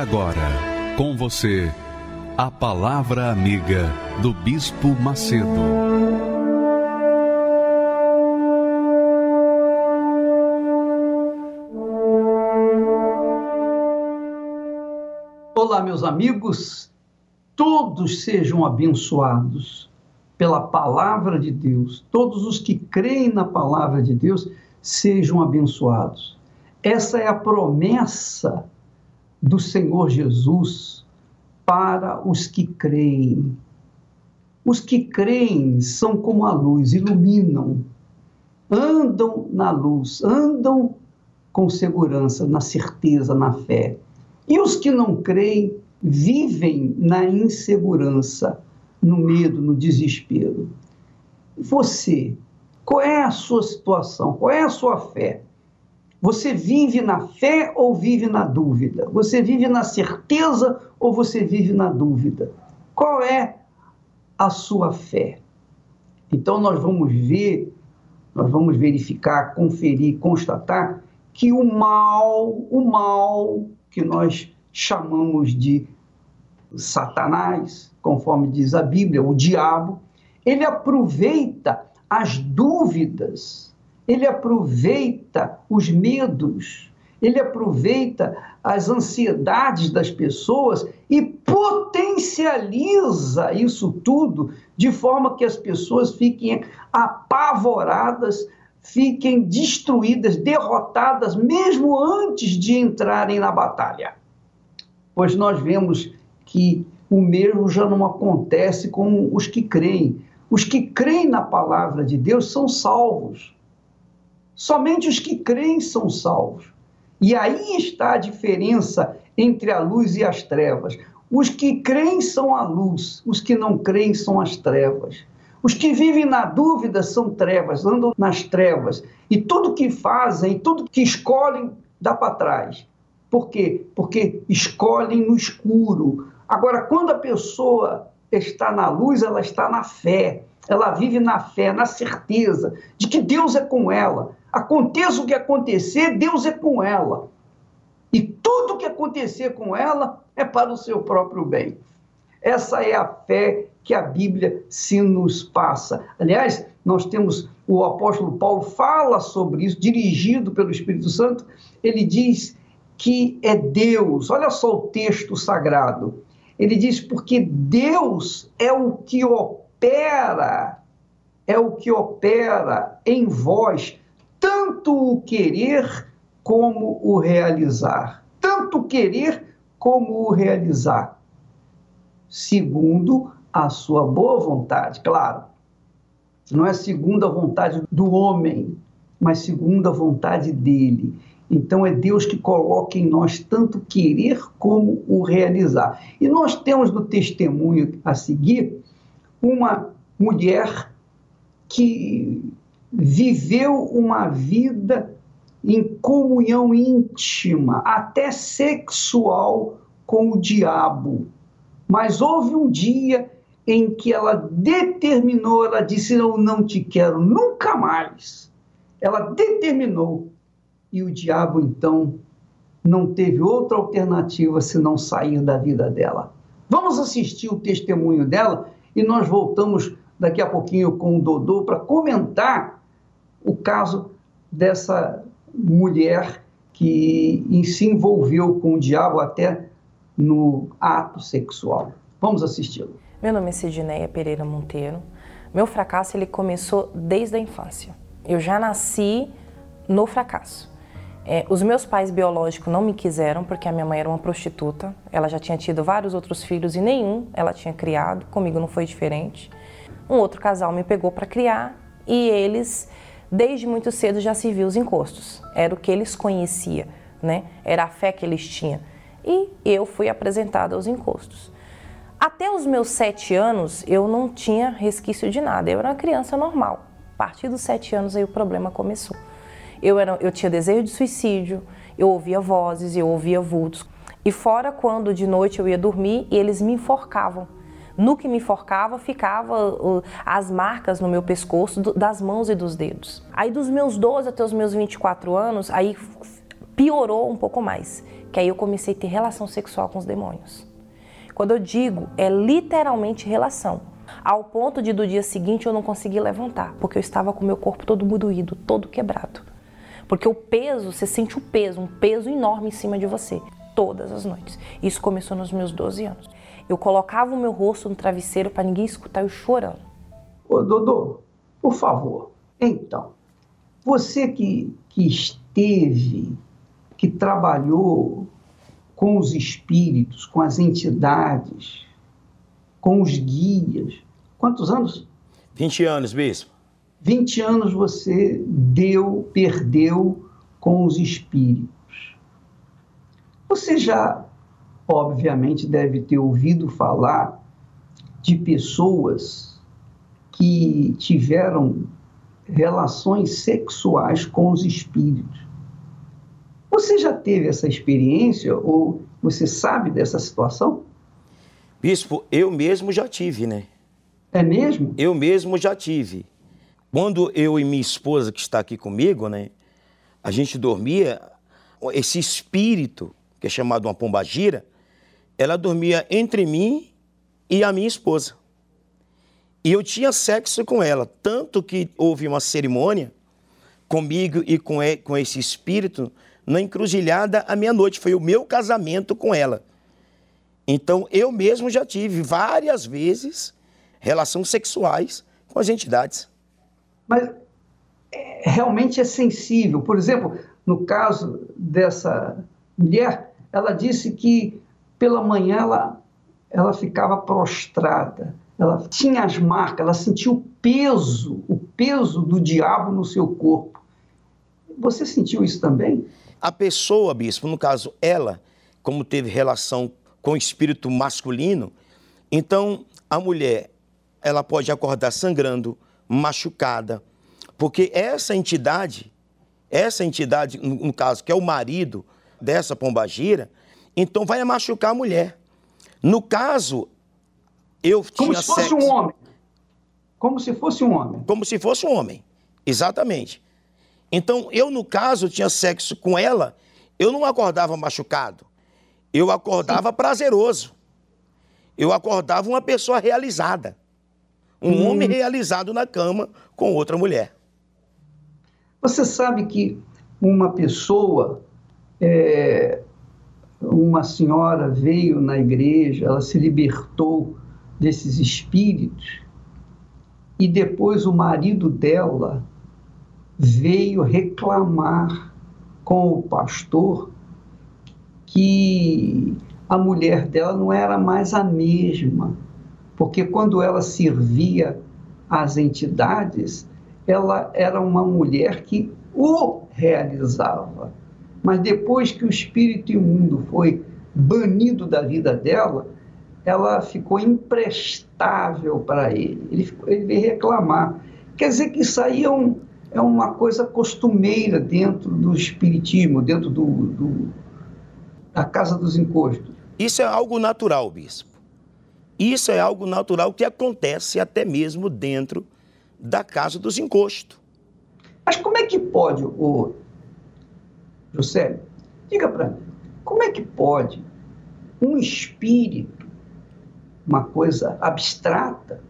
Agora, com você, a Palavra Amiga do Bispo Macedo. Olá, meus amigos, todos sejam abençoados pela palavra de Deus. Todos os que creem na palavra de Deus sejam abençoados. Essa é a promessa do Senhor Jesus para os que creem. Os que creem são como a luz, iluminam, andam na luz, andam com segurança, na certeza, na fé. E os que não creem vivem na insegurança, no medo, no desespero. Você, qual é a sua situação? Qual é a sua fé? Você vive na fé ou vive na dúvida? Você vive na certeza ou você vive na dúvida? Qual é a sua fé? Então nós vamos ver, nós vamos verificar, conferir, constatar que o mal, o mal que nós chamamos de Satanás, conforme diz a Bíblia, o diabo, ele aproveita as dúvidas ele aproveita os medos, ele aproveita as ansiedades das pessoas e potencializa isso tudo de forma que as pessoas fiquem apavoradas, fiquem destruídas, derrotadas, mesmo antes de entrarem na batalha. Pois nós vemos que o mesmo já não acontece com os que creem. Os que creem na palavra de Deus são salvos. Somente os que creem são salvos. E aí está a diferença entre a luz e as trevas. Os que creem são a luz, os que não creem são as trevas. Os que vivem na dúvida são trevas, andam nas trevas. E tudo que fazem, tudo que escolhem, dá para trás. Por quê? Porque escolhem no escuro. Agora, quando a pessoa está na luz, ela está na fé. Ela vive na fé, na certeza de que Deus é com ela. Aconteça o que acontecer, Deus é com ela. E tudo que acontecer com ela é para o seu próprio bem. Essa é a fé que a Bíblia se nos passa. Aliás, nós temos o apóstolo Paulo fala sobre isso, dirigido pelo Espírito Santo. Ele diz que é Deus. Olha só o texto sagrado. Ele diz porque Deus é o que opera, é o que opera em vós tanto o querer como o realizar. Tanto querer como o realizar. Segundo a sua boa vontade, claro. Não é segundo a vontade do homem, mas segundo a vontade dele. Então é Deus que coloca em nós tanto querer como o realizar. E nós temos no testemunho a seguir uma mulher que viveu uma vida em comunhão íntima, até sexual, com o diabo. Mas houve um dia em que ela determinou, ela disse: Eu não te quero nunca mais. Ela determinou. E o diabo, então, não teve outra alternativa senão sair da vida dela. Vamos assistir o testemunho dela e nós voltamos daqui a pouquinho com o Dodô para comentar o caso dessa mulher que se envolveu com o diabo até no ato sexual. Vamos assisti-lo. Meu nome é Sidneia Pereira Monteiro. Meu fracasso ele começou desde a infância. Eu já nasci no fracasso. É, os meus pais biológicos não me quiseram porque a minha mãe era uma prostituta. Ela já tinha tido vários outros filhos e nenhum ela tinha criado. Comigo não foi diferente. Um outro casal me pegou para criar e eles desde muito cedo já se viu os encostos. Era o que eles conheciam. né? Era a fé que eles tinham. E eu fui apresentada aos encostos. Até os meus sete anos, eu não tinha resquício de nada. Eu era uma criança normal. A partir dos sete anos, aí o problema começou. Eu, era, eu tinha desejo de suicídio, eu ouvia vozes, eu ouvia vultos. E fora quando de noite eu ia dormir e eles me enforcavam. No que me enforcava, ficava uh, as marcas no meu pescoço do, das mãos e dos dedos. Aí dos meus 12 até os meus 24 anos, aí piorou um pouco mais, que aí eu comecei a ter relação sexual com os demônios. Quando eu digo, é literalmente relação. Ao ponto de do dia seguinte eu não conseguir levantar, porque eu estava com meu corpo todo moído, todo quebrado. Porque o peso, você sente o peso, um peso enorme em cima de você, todas as noites. Isso começou nos meus 12 anos. Eu colocava o meu rosto no travesseiro para ninguém escutar eu chorando. Ô, Dodô, por favor, então, você que, que esteve, que trabalhou com os espíritos, com as entidades, com os guias, quantos anos? 20 anos, bispo. 20 anos você deu, perdeu com os espíritos. Você já, obviamente, deve ter ouvido falar de pessoas que tiveram relações sexuais com os espíritos. Você já teve essa experiência ou você sabe dessa situação? Bispo, eu mesmo já tive, né? É mesmo? Eu mesmo já tive. Quando eu e minha esposa, que está aqui comigo, né, a gente dormia, esse espírito, que é chamado uma pombagira, ela dormia entre mim e a minha esposa. E eu tinha sexo com ela, tanto que houve uma cerimônia comigo e com, com esse espírito na encruzilhada à meia-noite. Foi o meu casamento com ela. Então eu mesmo já tive várias vezes relações sexuais com as entidades mas é, realmente é sensível. Por exemplo, no caso dessa mulher, ela disse que pela manhã ela, ela ficava prostrada, ela tinha as marcas, ela sentiu o peso, o peso do diabo no seu corpo. Você sentiu isso também? A pessoa, bispo, no caso ela, como teve relação com o espírito masculino, então a mulher ela pode acordar sangrando, machucada, porque essa entidade, essa entidade, no caso, que é o marido dessa pombagira, então vai machucar a mulher. No caso, eu Como tinha se fosse sexo... um homem. Como se fosse um homem. Como se fosse um homem, exatamente. Então, eu, no caso, tinha sexo com ela, eu não acordava machucado. Eu acordava Sim. prazeroso. Eu acordava uma pessoa realizada. Um hum. homem realizado na cama com outra mulher. Você sabe que uma pessoa, é, uma senhora veio na igreja, ela se libertou desses espíritos e depois o marido dela veio reclamar com o pastor que a mulher dela não era mais a mesma porque quando ela servia às entidades, ela era uma mulher que o realizava. Mas depois que o espírito imundo foi banido da vida dela, ela ficou imprestável para ele. Ele, ficou, ele veio reclamar. Quer dizer que isso aí é, um, é uma coisa costumeira dentro do espiritismo, dentro do, do, da casa dos encostos. Isso é algo natural, bispo. Isso é algo natural que acontece até mesmo dentro da casa dos encostos. Mas como é que pode, o José, diga para mim, como é que pode um espírito, uma coisa abstrata,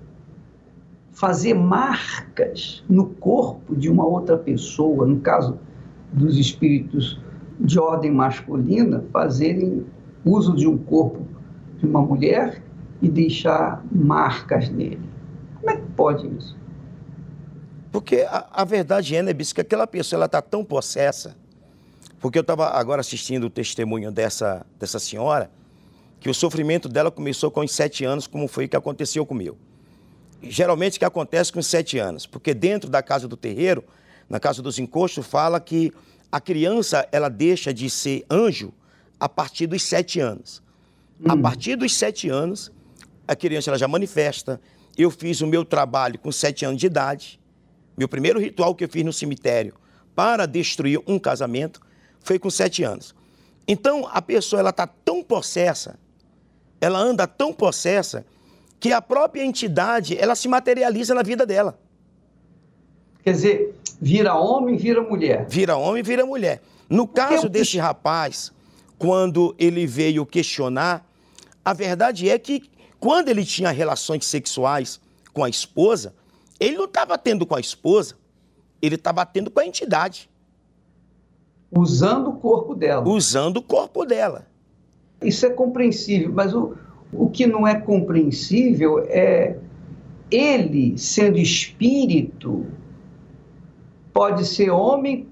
fazer marcas no corpo de uma outra pessoa, no caso dos espíritos de ordem masculina, fazerem uso de um corpo de uma mulher e deixar marcas nele. Como é que pode isso? Porque a, a verdade é, né, Bispo, que aquela pessoa está tão possessa, porque eu estava agora assistindo o testemunho dessa, dessa senhora, que o sofrimento dela começou com os sete anos, como foi que aconteceu comigo. Geralmente que acontece com os sete anos, porque dentro da casa do terreiro, na casa dos encostos, fala que a criança ela deixa de ser anjo a partir dos sete anos. Hum. A partir dos sete anos, a criança ela já manifesta. Eu fiz o meu trabalho com sete anos de idade. Meu primeiro ritual que eu fiz no cemitério para destruir um casamento foi com sete anos. Então a pessoa ela está tão possessa, ela anda tão possessa que a própria entidade ela se materializa na vida dela. Quer dizer, vira homem, vira mulher. Vira homem, vira mulher. No caso desse rapaz, quando ele veio questionar, a verdade é que quando ele tinha relações sexuais com a esposa, ele não estava tendo com a esposa, ele estava tendo com a entidade. Usando o corpo dela. Usando o corpo dela. Isso é compreensível, mas o, o que não é compreensível é ele, sendo espírito, pode ser homem,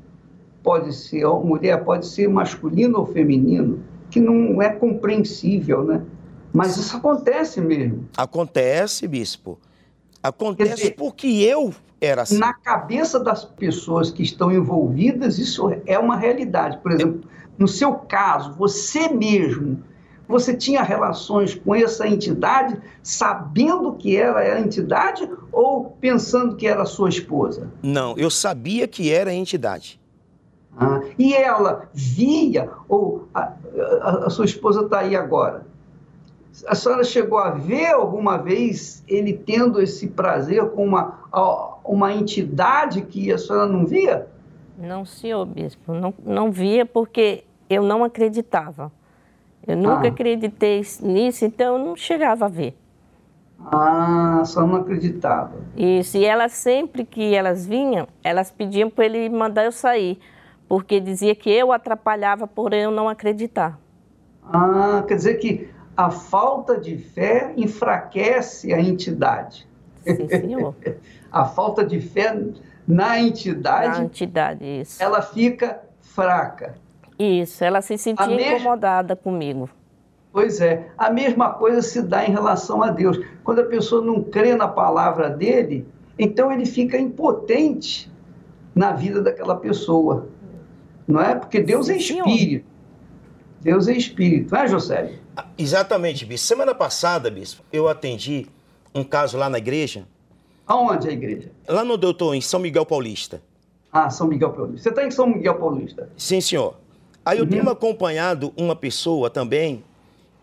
pode ser mulher, pode ser masculino ou feminino, que não é compreensível, né? Mas isso acontece mesmo. Acontece, bispo. Acontece dizer, porque eu era assim. Na cabeça das pessoas que estão envolvidas, isso é uma realidade. Por exemplo, no seu caso, você mesmo, você tinha relações com essa entidade sabendo que era a entidade ou pensando que era sua esposa? Não, eu sabia que era a entidade. Ah, e ela via, ou a, a, a sua esposa está aí agora, a senhora chegou a ver alguma vez ele tendo esse prazer com uma, uma entidade que a senhora não via? Não, senhor bispo, não, não via porque eu não acreditava. Eu nunca ah. acreditei nisso, então eu não chegava a ver. Ah, só não acreditava. Isso, e elas sempre que elas vinham, elas pediam para ele mandar eu sair, porque dizia que eu atrapalhava por eu não acreditar. Ah, quer dizer que a falta de fé enfraquece a entidade. Sim, senhor. a falta de fé na entidade, na entidade isso. ela fica fraca. Isso, ela se sentia incomodada comigo. Pois é, a mesma coisa se dá em relação a Deus. Quando a pessoa não crê na palavra dele, então ele fica impotente na vida daquela pessoa. Não é? Porque Deus é Sim, é espírito. Deus é espírito, não é, José? Exatamente, bispo. Semana passada, bispo, eu atendi um caso lá na igreja. Aonde é a igreja? Lá no doutor, em São Miguel Paulista. Ah, São Miguel Paulista. Você está em São Miguel Paulista? Sim, senhor. Aí eu uhum. tenho acompanhado uma pessoa também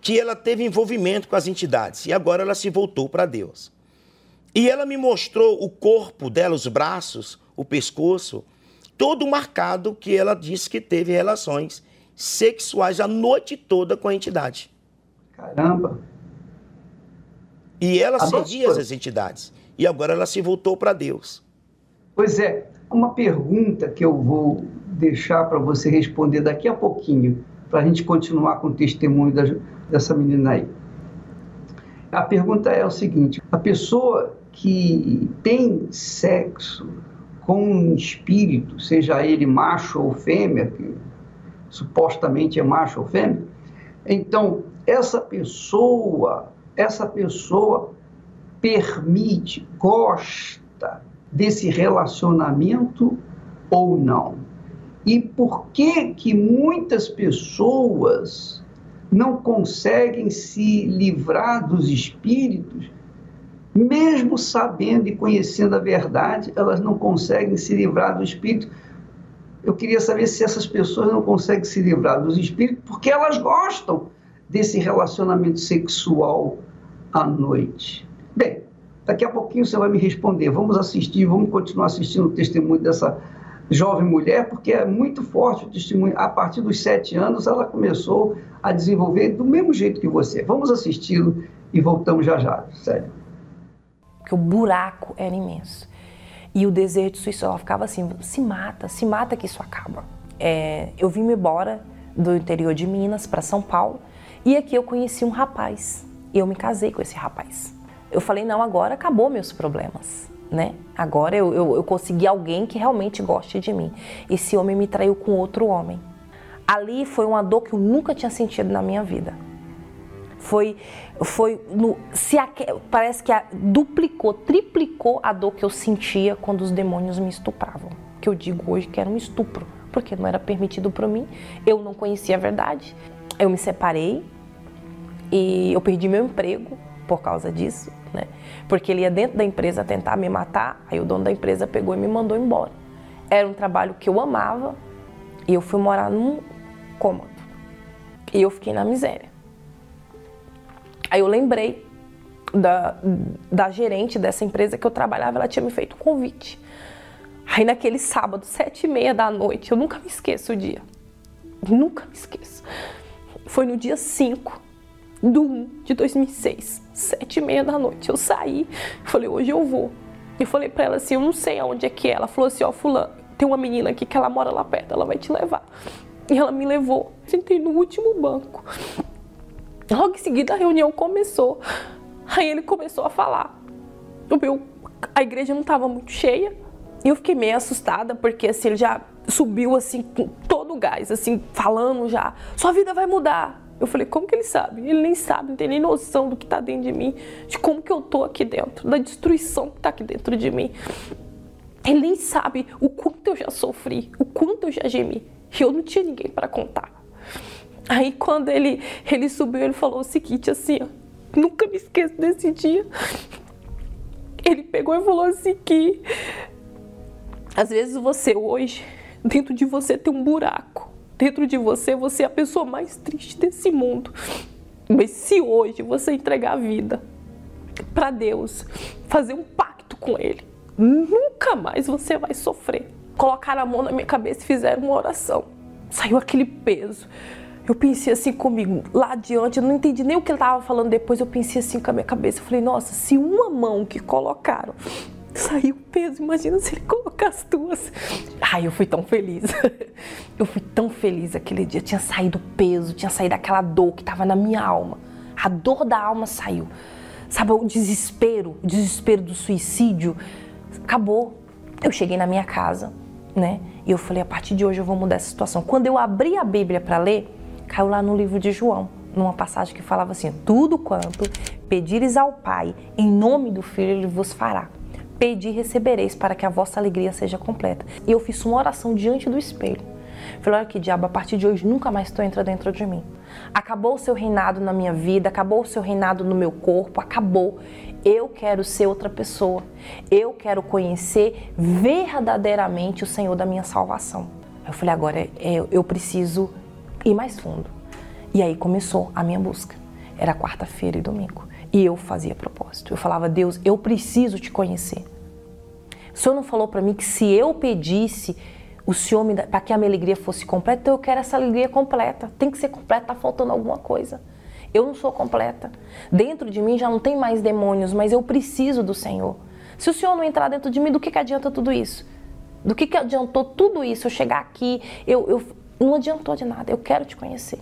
que ela teve envolvimento com as entidades e agora ela se voltou para Deus. E ela me mostrou o corpo dela, os braços, o pescoço, todo marcado que ela disse que teve relações sexuais a noite toda com a entidade. Caramba! E ela a servia as entidades. E agora ela se voltou para Deus. Pois é, uma pergunta que eu vou deixar para você responder daqui a pouquinho, para a gente continuar com o testemunho da, dessa menina aí. A pergunta é o seguinte: a pessoa que tem sexo com um espírito, seja ele macho ou fêmea, que supostamente é macho ou fêmea, então essa pessoa, essa pessoa permite, gosta desse relacionamento ou não? E por que que muitas pessoas não conseguem se livrar dos espíritos, mesmo sabendo e conhecendo a verdade, elas não conseguem se livrar do espírito? Eu queria saber se essas pessoas não conseguem se livrar dos espíritos porque elas gostam desse relacionamento sexual à noite. Bem, daqui a pouquinho você vai me responder. Vamos assistir, vamos continuar assistindo o testemunho dessa jovem mulher, porque é muito forte o testemunho. A partir dos sete anos, ela começou a desenvolver do mesmo jeito que você. Vamos assisti-lo e voltamos já já. Sério. Porque o buraco era imenso. E o desejo de ela ficava assim, se mata, se mata que isso acaba. É, eu vim embora do interior de Minas para São Paulo e aqui eu conheci um rapaz. E eu me casei com esse rapaz. Eu falei, não, agora acabou meus problemas, né? Agora eu, eu, eu consegui alguém que realmente goste de mim. Esse homem me traiu com outro homem. Ali foi uma dor que eu nunca tinha sentido na minha vida foi foi no, se a, parece que a, duplicou, triplicou a dor que eu sentia quando os demônios me estupravam. Que eu digo hoje que era um estupro, porque não era permitido para mim. Eu não conhecia a verdade. Eu me separei e eu perdi meu emprego por causa disso, né? Porque ele ia dentro da empresa tentar me matar, aí o dono da empresa pegou e me mandou embora. Era um trabalho que eu amava e eu fui morar num cômodo. E eu fiquei na miséria. Aí eu lembrei da, da gerente dessa empresa que eu trabalhava, ela tinha me feito um convite. Aí naquele sábado, sete e meia da noite, eu nunca me esqueço o dia. Nunca me esqueço. Foi no dia 5 do 1 de 2006, sete e meia da noite. Eu saí, falei, hoje eu vou. Eu falei pra ela assim, eu não sei aonde é que é. Ela falou assim, ó, fulano, tem uma menina aqui que ela mora lá perto, ela vai te levar. E ela me levou, sentei no último banco. Logo em seguida a reunião começou. Aí ele começou a falar. O meu, a igreja não estava muito cheia. Eu fiquei meio assustada, porque assim, ele já subiu assim com todo o gás, assim, falando já, sua vida vai mudar. Eu falei, como que ele sabe? Ele nem sabe, não tem nem noção do que está dentro de mim, de como que eu tô aqui dentro, da destruição que está aqui dentro de mim. Ele nem sabe o quanto eu já sofri, o quanto eu já gemi. Eu não tinha ninguém para contar. Aí quando ele, ele subiu, ele falou o seguinte assim, ó, nunca me esqueço desse dia. Ele pegou e falou assim que às vezes você hoje, dentro de você tem um buraco. Dentro de você, você é a pessoa mais triste desse mundo. Mas se hoje você entregar a vida para Deus, fazer um pacto com Ele, nunca mais você vai sofrer. Colocaram a mão na minha cabeça e fizeram uma oração. Saiu aquele peso. Eu pensei assim comigo, lá adiante, eu não entendi nem o que ele estava falando depois, eu pensei assim com a minha cabeça. Eu falei, nossa, se uma mão que colocaram saiu peso, imagina se ele colocasse duas. Ai, eu fui tão feliz. Eu fui tão feliz aquele dia. Tinha saído peso, tinha saído aquela dor que estava na minha alma. A dor da alma saiu. Sabe, o desespero, o desespero do suicídio, acabou. Eu cheguei na minha casa, né? E eu falei, a partir de hoje eu vou mudar essa situação. Quando eu abri a Bíblia para ler, caiu lá no livro de João, numa passagem que falava assim: Tudo quanto pedires ao Pai, em nome do Filho, ele vos fará. Pedi e recebereis para que a vossa alegria seja completa. E eu fiz uma oração diante do espelho. Falei, olha que diabo, a partir de hoje nunca mais tu entra dentro de mim. Acabou o seu reinado na minha vida, acabou o seu reinado no meu corpo, acabou. Eu quero ser outra pessoa. Eu quero conhecer verdadeiramente o Senhor da minha salvação. Eu falei, agora é, eu preciso ir mais fundo. E aí começou a minha busca. Era quarta-feira e domingo. E eu fazia propósito. Eu falava, Deus, eu preciso te conhecer. O Senhor não falou para mim que se eu pedisse o Senhor me para que a minha alegria fosse completa, então eu quero essa alegria completa. Tem que ser completa, tá faltando alguma coisa. Eu não sou completa. Dentro de mim já não tem mais demônios, mas eu preciso do Senhor. Se o Senhor não entrar dentro de mim, do que, que adianta tudo isso? Do que, que adiantou tudo isso? Eu chegar aqui, eu, eu não adiantou de nada. Eu quero te conhecer.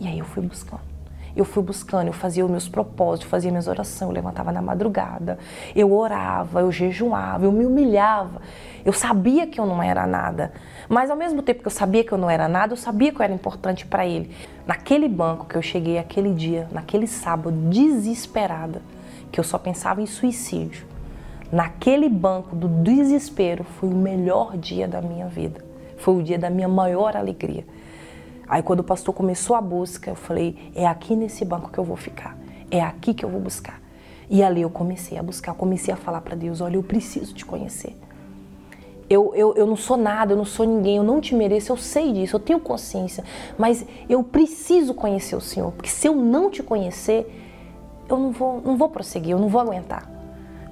E aí eu fui buscando eu fui buscando, eu fazia os meus propósitos, fazia minhas orações, eu levantava na madrugada, eu orava, eu jejuava, eu me humilhava. Eu sabia que eu não era nada, mas ao mesmo tempo que eu sabia que eu não era nada, eu sabia que eu era importante para ele. Naquele banco que eu cheguei aquele dia, naquele sábado, desesperada, que eu só pensava em suicídio. Naquele banco do desespero foi o melhor dia da minha vida. Foi o dia da minha maior alegria. Aí quando o pastor começou a busca, eu falei, é aqui nesse banco que eu vou ficar. É aqui que eu vou buscar. E ali eu comecei a buscar, comecei a falar para Deus, olha, eu preciso te conhecer. Eu, eu, eu não sou nada, eu não sou ninguém, eu não te mereço, eu sei disso, eu tenho consciência, mas eu preciso conhecer o Senhor, porque se eu não te conhecer, eu não vou, não vou prosseguir, eu não vou aguentar.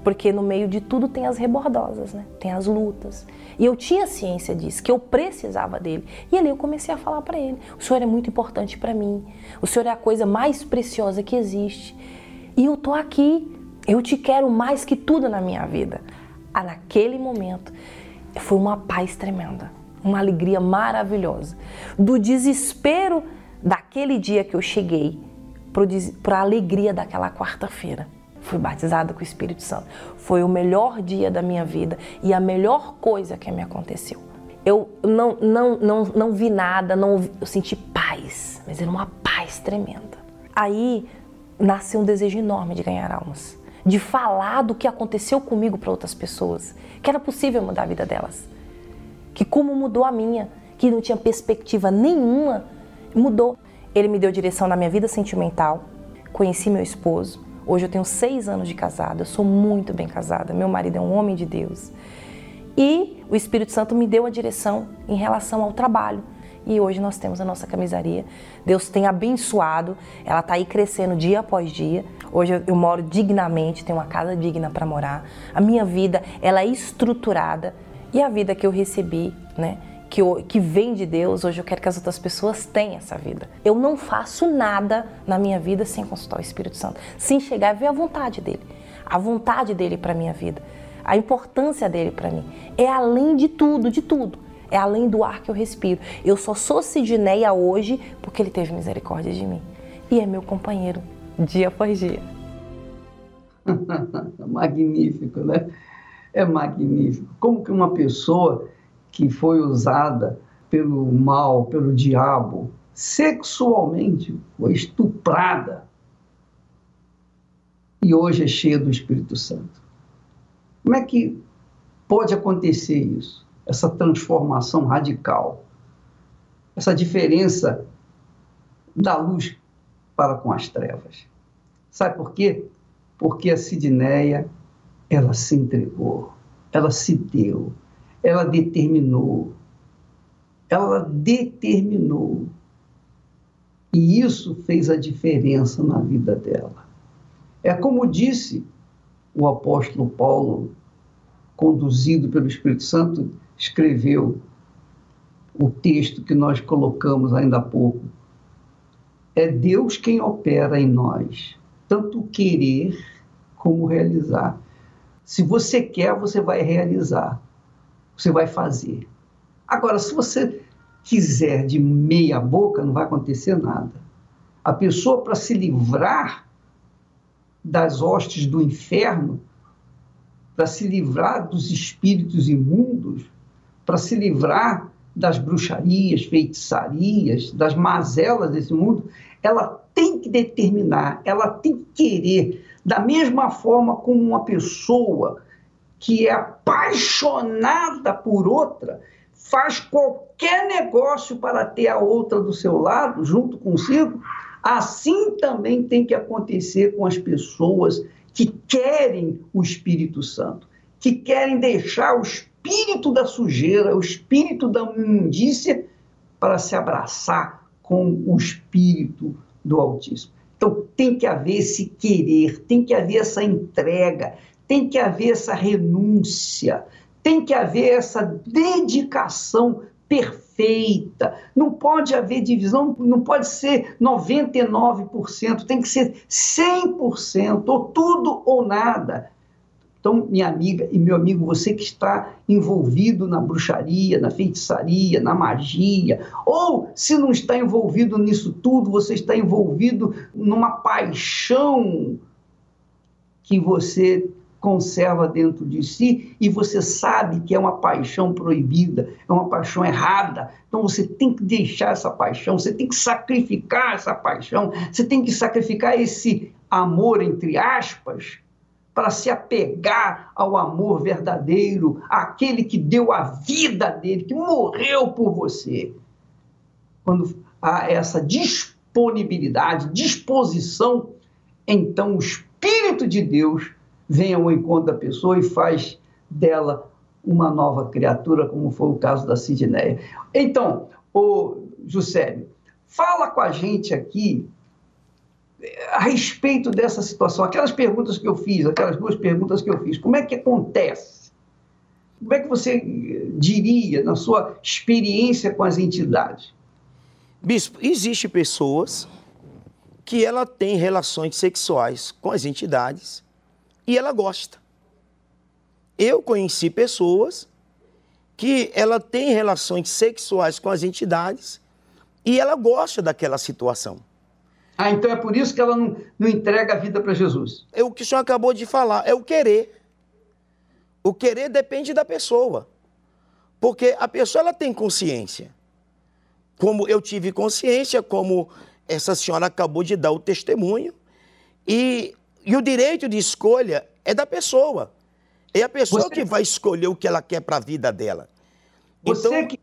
Porque no meio de tudo tem as rebordosas, né? tem as lutas. E eu tinha ciência disso, que eu precisava dele. E ali eu comecei a falar para ele: o Senhor é muito importante para mim. O Senhor é a coisa mais preciosa que existe. E eu tô aqui. Eu te quero mais que tudo na minha vida. Ah, naquele momento foi uma paz tremenda, uma alegria maravilhosa. Do desespero daquele dia que eu cheguei para a alegria daquela quarta-feira fui batizada com o Espírito Santo. Foi o melhor dia da minha vida e a melhor coisa que me aconteceu. Eu não, não, não, não vi nada, não eu senti paz, mas era uma paz tremenda. Aí nasceu um desejo enorme de ganhar almas, de falar do que aconteceu comigo para outras pessoas, que era possível mudar a vida delas, que como mudou a minha, que não tinha perspectiva nenhuma, mudou. Ele me deu direção na minha vida sentimental, conheci meu esposo. Hoje eu tenho seis anos de casada, eu sou muito bem casada. Meu marido é um homem de Deus. E o Espírito Santo me deu a direção em relação ao trabalho. E hoje nós temos a nossa camisaria. Deus tem abençoado, ela está aí crescendo dia após dia. Hoje eu, moro dignamente, tenho uma casa digna para morar. A minha vida, ela é estruturada. E a vida que eu recebi, né? Que, que vem de Deus, hoje eu quero que as outras pessoas tenham essa vida. Eu não faço nada na minha vida sem consultar o Espírito Santo, sem chegar a ver a vontade dele, a vontade dele para minha vida, a importância dele para mim. É além de tudo, de tudo. É além do ar que eu respiro. Eu só sou Sidneia hoje porque ele teve misericórdia de mim. E é meu companheiro, dia após dia. magnífico, né? É magnífico. Como que uma pessoa que foi usada pelo mal, pelo diabo, sexualmente, foi estuprada e hoje é cheia do Espírito Santo. Como é que pode acontecer isso? Essa transformação radical, essa diferença da luz para com as trevas. Sabe por quê? Porque a Sidneia, ela se entregou, ela se deu, ela determinou. Ela determinou. E isso fez a diferença na vida dela. É como disse o apóstolo Paulo, conduzido pelo Espírito Santo, escreveu o texto que nós colocamos ainda há pouco. É Deus quem opera em nós, tanto querer como realizar. Se você quer, você vai realizar você vai fazer. Agora, se você quiser de meia boca, não vai acontecer nada. A pessoa, para se livrar das hostes do inferno, para se livrar dos espíritos imundos, para se livrar das bruxarias, feitiçarias, das mazelas desse mundo, ela tem que determinar, ela tem que querer, da mesma forma como uma pessoa que é apaixonada por outra, faz qualquer negócio para ter a outra do seu lado, junto consigo, assim também tem que acontecer com as pessoas que querem o Espírito Santo, que querem deixar o espírito da sujeira, o espírito da imundícia, para se abraçar com o espírito do Altíssimo. Então, tem que haver esse querer, tem que haver essa entrega, tem que haver essa renúncia, tem que haver essa dedicação perfeita. Não pode haver divisão, não pode ser 99%, tem que ser 100%, ou tudo ou nada. Então, minha amiga e meu amigo, você que está envolvido na bruxaria, na feitiçaria, na magia, ou se não está envolvido nisso tudo, você está envolvido numa paixão que você conserva dentro de si e você sabe que é uma paixão proibida, é uma paixão errada. Então você tem que deixar essa paixão, você tem que sacrificar essa paixão, você tem que sacrificar esse amor, entre aspas, para se apegar ao amor verdadeiro, aquele que deu a vida dele, que morreu por você. Quando há essa disponibilidade, disposição, então o Espírito de Deus vem ao encontro da pessoa e faz dela uma nova criatura, como foi o caso da Sidneia. Então, o Juscelio, fala com a gente aqui eh, a respeito dessa situação, aquelas perguntas que eu fiz, aquelas duas perguntas que eu fiz, como é que acontece? Como é que você eh, diria, na sua experiência com as entidades? Bispo, existe pessoas que ela tem relações sexuais com as entidades e ela gosta. Eu conheci pessoas que ela tem relações sexuais com as entidades e ela gosta daquela situação. Ah, então é por isso que ela não, não entrega a vida para Jesus. É o que o senhor acabou de falar, é o querer. O querer depende da pessoa. Porque a pessoa ela tem consciência. Como eu tive consciência, como essa senhora acabou de dar o testemunho. E e o direito de escolha é da pessoa. É a pessoa Você... que vai escolher o que ela quer para a vida dela. Você, então... que,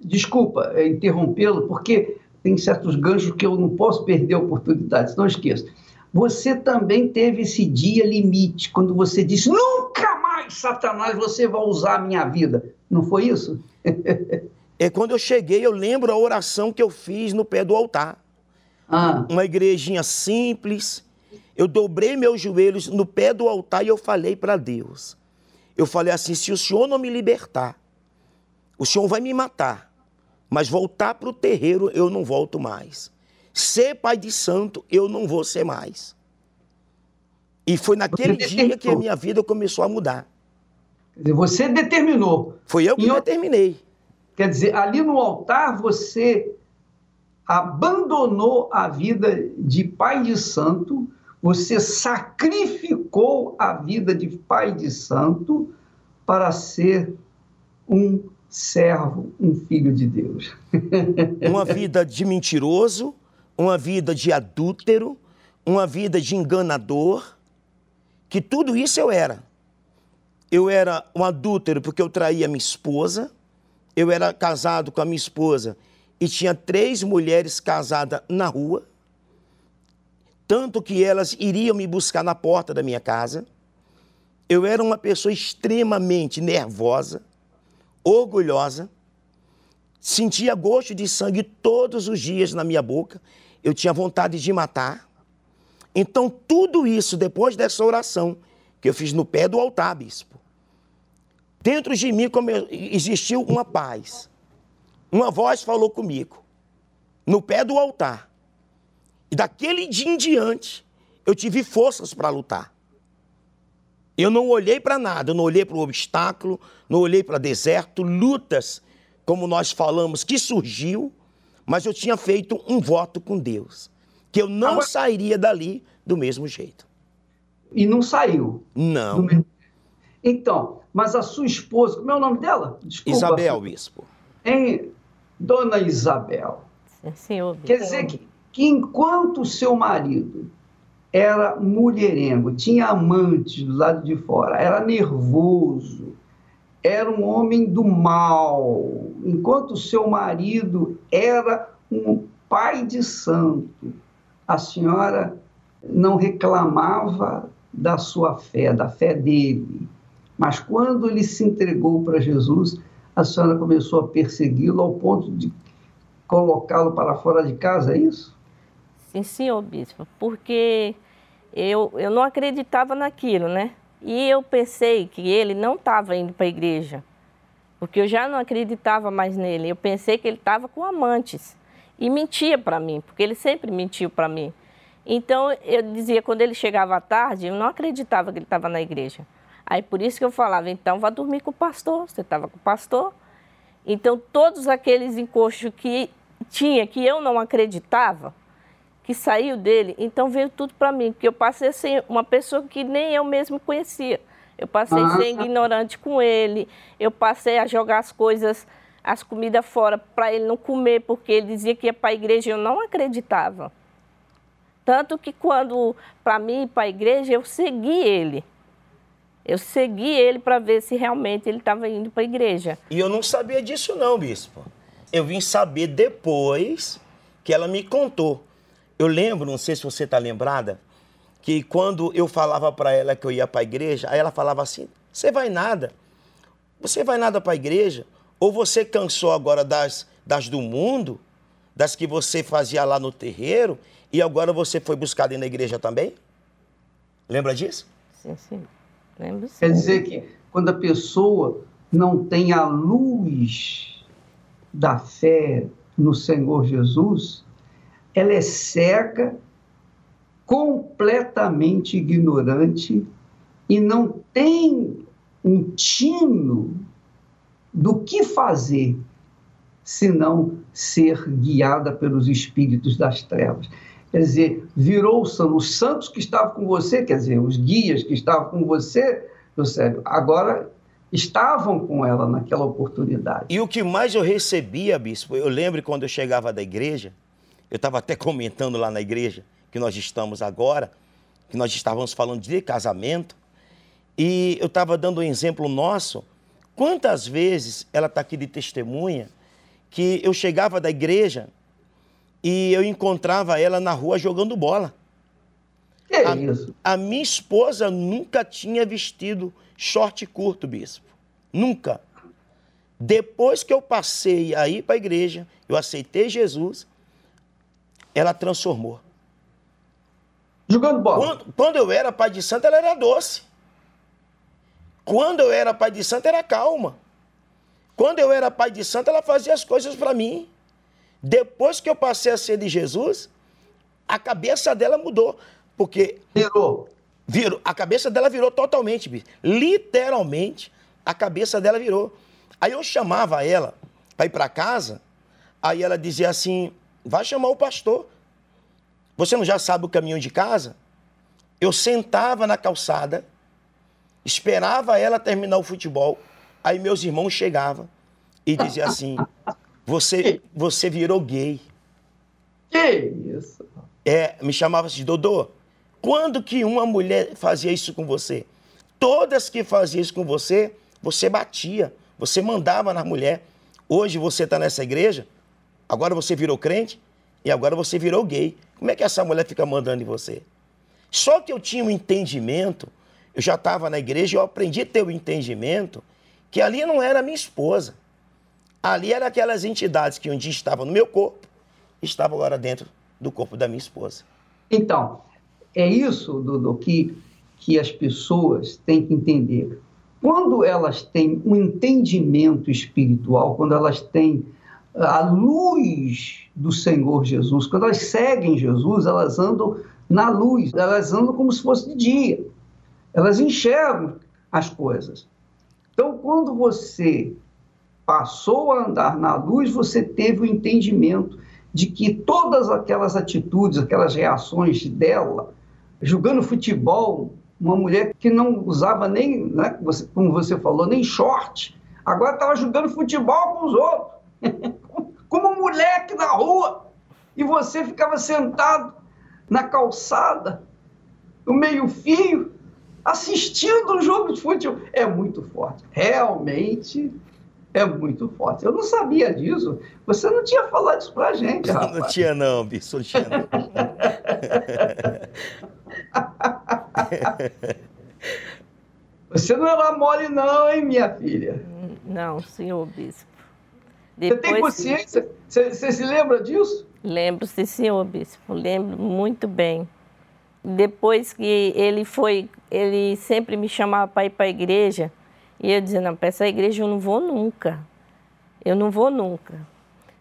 desculpa é, interrompê-lo, porque tem certos ganchos que eu não posso perder a oportunidade, não esqueça. Você também teve esse dia limite, quando você disse: nunca mais, Satanás, você vai usar a minha vida. Não foi isso? é quando eu cheguei, eu lembro a oração que eu fiz no pé do altar. Ah. Uma igrejinha simples. Eu dobrei meus joelhos no pé do altar e eu falei para Deus. Eu falei assim: se o Senhor não me libertar, o Senhor vai me matar. Mas voltar para o terreiro eu não volto mais. Ser pai de santo eu não vou ser mais. E foi naquele dia que a minha vida começou a mudar. Quer dizer, você determinou. Foi eu que e determinei. Quer dizer, ali no altar você abandonou a vida de pai de santo, você sacrificou a vida de pai de santo para ser um servo, um filho de Deus. uma vida de mentiroso, uma vida de adúltero, uma vida de enganador, que tudo isso eu era. Eu era um adúltero porque eu traía minha esposa, eu era casado com a minha esposa e tinha três mulheres casadas na rua, tanto que elas iriam me buscar na porta da minha casa. Eu era uma pessoa extremamente nervosa, orgulhosa, sentia gosto de sangue todos os dias na minha boca, eu tinha vontade de matar. Então, tudo isso, depois dessa oração que eu fiz no pé do altar, bispo, dentro de mim existiu uma paz. Uma voz falou comigo, no pé do altar. E daquele dia em diante, eu tive forças para lutar. Eu não olhei para nada, eu não olhei para o obstáculo, não olhei para deserto, lutas, como nós falamos, que surgiu, mas eu tinha feito um voto com Deus, que eu não Agora... sairia dali do mesmo jeito. E não saiu? Não. Então, mas a sua esposa, como é o nome dela? Desculpa. Isabel, bispo. Em Dona Isabel. Senhor. Quer dizer que, que enquanto seu marido era mulherengo, tinha amantes do lado de fora, era nervoso, era um homem do mal, enquanto seu marido era um pai de santo, a senhora não reclamava da sua fé, da fé dele. Mas quando ele se entregou para Jesus, a senhora começou a persegui-lo ao ponto de colocá-lo para fora de casa, é isso? Sim, senhor bispo, porque eu, eu não acreditava naquilo, né? E eu pensei que ele não estava indo para a igreja, porque eu já não acreditava mais nele. Eu pensei que ele estava com amantes e mentia para mim, porque ele sempre mentiu para mim. Então eu dizia, quando ele chegava à tarde, eu não acreditava que ele estava na igreja. Aí por isso que eu falava, então vá dormir com o pastor, você estava com o pastor. Então todos aqueles encostos que tinha, que eu não acreditava, que saiu dele, então veio tudo para mim, porque eu passei a ser uma pessoa que nem eu mesmo conhecia. Eu passei a ser ignorante com ele, eu passei a jogar as coisas, as comidas fora para ele não comer, porque ele dizia que ia para a igreja, eu não acreditava. Tanto que quando, para mim, ir para a igreja, eu segui ele. Eu segui ele para ver se realmente ele estava indo para a igreja. E eu não sabia disso não, bispo. Eu vim saber depois que ela me contou. Eu lembro, não sei se você está lembrada, que quando eu falava para ela que eu ia para a igreja, aí ela falava assim: "Você vai nada? Você vai nada para a igreja? Ou você cansou agora das das do mundo, das que você fazia lá no terreiro e agora você foi buscada na igreja também?" Lembra disso? Sim, sim. Lembro sim. Quer dizer que quando a pessoa não tem a luz da fé no Senhor Jesus, ela é cega, completamente ignorante e não tem um tino do que fazer senão ser guiada pelos espíritos das trevas. Quer dizer, virou os santos que estavam com você, quer dizer, os guias que estavam com você, Eusébio, agora estavam com ela naquela oportunidade. E o que mais eu recebia, bispo, eu lembro quando eu chegava da igreja, eu estava até comentando lá na igreja que nós estamos agora, que nós estávamos falando de casamento, e eu estava dando um exemplo nosso. Quantas vezes ela está aqui de testemunha que eu chegava da igreja e eu encontrava ela na rua jogando bola. Que a, isso? A minha esposa nunca tinha vestido short curto, bispo. Nunca. Depois que eu passei a ir para a igreja, eu aceitei Jesus, ela transformou. Jogando bola? Quando, quando eu era pai de santo, ela era doce. Quando eu era pai de santo, era calma. Quando eu era pai de santo, ela fazia as coisas para mim. Depois que eu passei a ser de Jesus, a cabeça dela mudou. Porque. Virou. Virou. A cabeça dela virou totalmente, literalmente, a cabeça dela virou. Aí eu chamava ela para ir para casa, aí ela dizia assim: vai chamar o pastor. Você não já sabe o caminho de casa? Eu sentava na calçada, esperava ela terminar o futebol, aí meus irmãos chegavam e diziam assim: você, você virou gay. Que isso? É, me chamava assim, Dodô, quando que uma mulher fazia isso com você? Todas que faziam isso com você, você batia. Você mandava na mulher. Hoje você está nessa igreja, agora você virou crente e agora você virou gay. Como é que essa mulher fica mandando em você? Só que eu tinha um entendimento, eu já estava na igreja e eu aprendi a ter o um entendimento que ali não era minha esposa. Ali eram aquelas entidades que um dia estavam no meu corpo, estavam agora dentro do corpo da minha esposa. Então, é isso, Dudu, que, que as pessoas têm que entender. Quando elas têm um entendimento espiritual, quando elas têm a luz do Senhor Jesus, quando elas seguem Jesus, elas andam na luz, elas andam como se fosse de dia. Elas enxergam as coisas. Então, quando você passou a andar na luz, você teve o entendimento de que todas aquelas atitudes, aquelas reações dela, jogando futebol, uma mulher que não usava nem, né, como você falou, nem short, agora estava jogando futebol com os outros, como um moleque na rua, e você ficava sentado na calçada, no meio-fio, assistindo um jogo de futebol. É muito forte. Realmente é muito forte. Eu não sabia disso. Você não tinha falado isso pra gente, rapaz. Não tinha não, bicho. Não tinha não. Você não era mole não, hein, minha filha? Não, senhor bispo. Depois... Você tem consciência? Você, você se lembra disso? Lembro, sim, senhor bispo. Lembro muito bem. Depois que ele foi, ele sempre me chamava para ir para a igreja. E eu dizia, não, para essa igreja eu não vou nunca. Eu não vou nunca.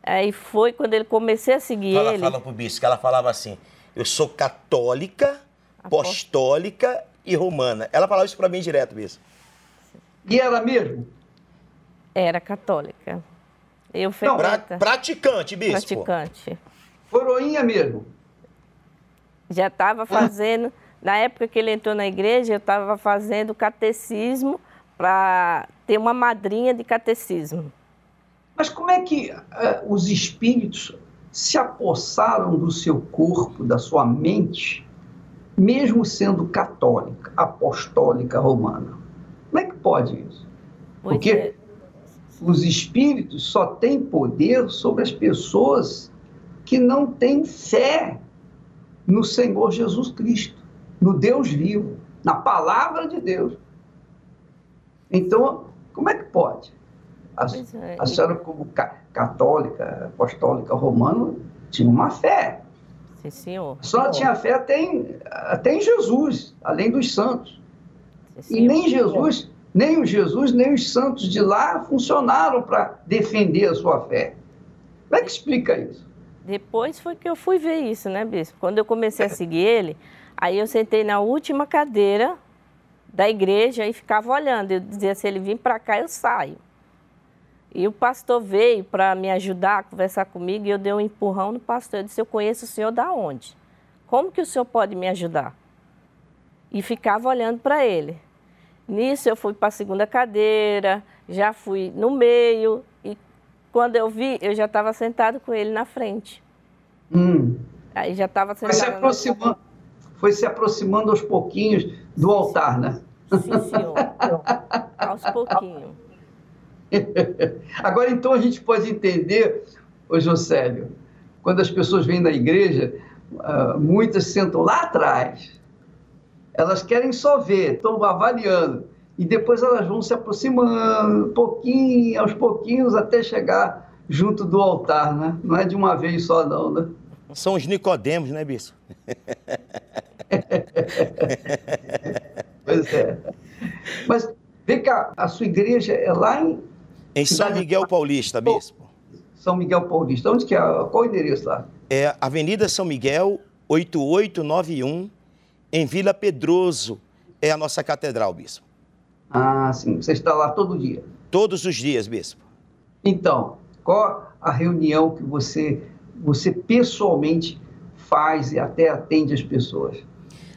Aí foi quando ele comecei a seguir fala, ele. Fala pro bispo, que ela falava assim, eu sou católica, apostólica e romana. Ela falava isso para mim direto, bispo. E era mesmo? Era católica. Eu fui pra, praticante, bispo. Praticante. Coroinha mesmo. Já estava fazendo, ah. na época que ele entrou na igreja, eu estava fazendo catecismo para ter uma madrinha de catecismo. Mas como é que uh, os espíritos se apossaram do seu corpo, da sua mente, mesmo sendo católica, apostólica romana? Como é que pode isso? Pois Porque é. Os espíritos só têm poder sobre as pessoas que não têm fé no Senhor Jesus Cristo, no Deus vivo, na palavra de Deus. Então, como é que pode? A, é. a senhora, como católica, apostólica, romana, tinha uma fé. Sim, senhor. A senhora tinha fé até em, até em Jesus, além dos santos. Sim, e nem Jesus, nem o Jesus, nem os santos de lá funcionaram para defender a sua fé. Como é que explica isso? Depois foi que eu fui ver isso, né, Bispo? Quando eu comecei a seguir ele, aí eu sentei na última cadeira da igreja e ficava olhando. Eu dizia, se ele vir para cá, eu saio. E o pastor veio para me ajudar a conversar comigo e eu dei um empurrão no pastor. Eu disse, eu conheço o senhor da onde? Como que o senhor pode me ajudar? E ficava olhando para ele. Nisso eu fui para a segunda cadeira, já fui no meio e quando eu vi, eu já estava sentado com ele na frente. Hum. Aí já estava sentado. Foi se, aproximando, foi se aproximando aos pouquinhos do altar, né? Sim, senhor. Aos pouquinhos. Agora, então, a gente pode entender, ô Josélio, quando as pessoas vêm na igreja, uh, muitas sentam lá atrás, elas querem só ver, estão avaliando, e depois elas vão se aproximando, pouquinho, aos pouquinhos, até chegar junto do altar, né? Não é de uma vez só, não, né? São os Nicodemos, né, Bispo? pois é. Mas vem cá, a sua igreja é lá em. Em São Miguel Paulista, Bispo. São Miguel Paulista. Onde que é? Qual o endereço lá? É Avenida São Miguel, 8891, em Vila Pedroso. É a nossa catedral, Bispo. Ah, sim. Você está lá todo dia? Todos os dias, Bispo. Então, qual a reunião que você, você pessoalmente faz e até atende as pessoas?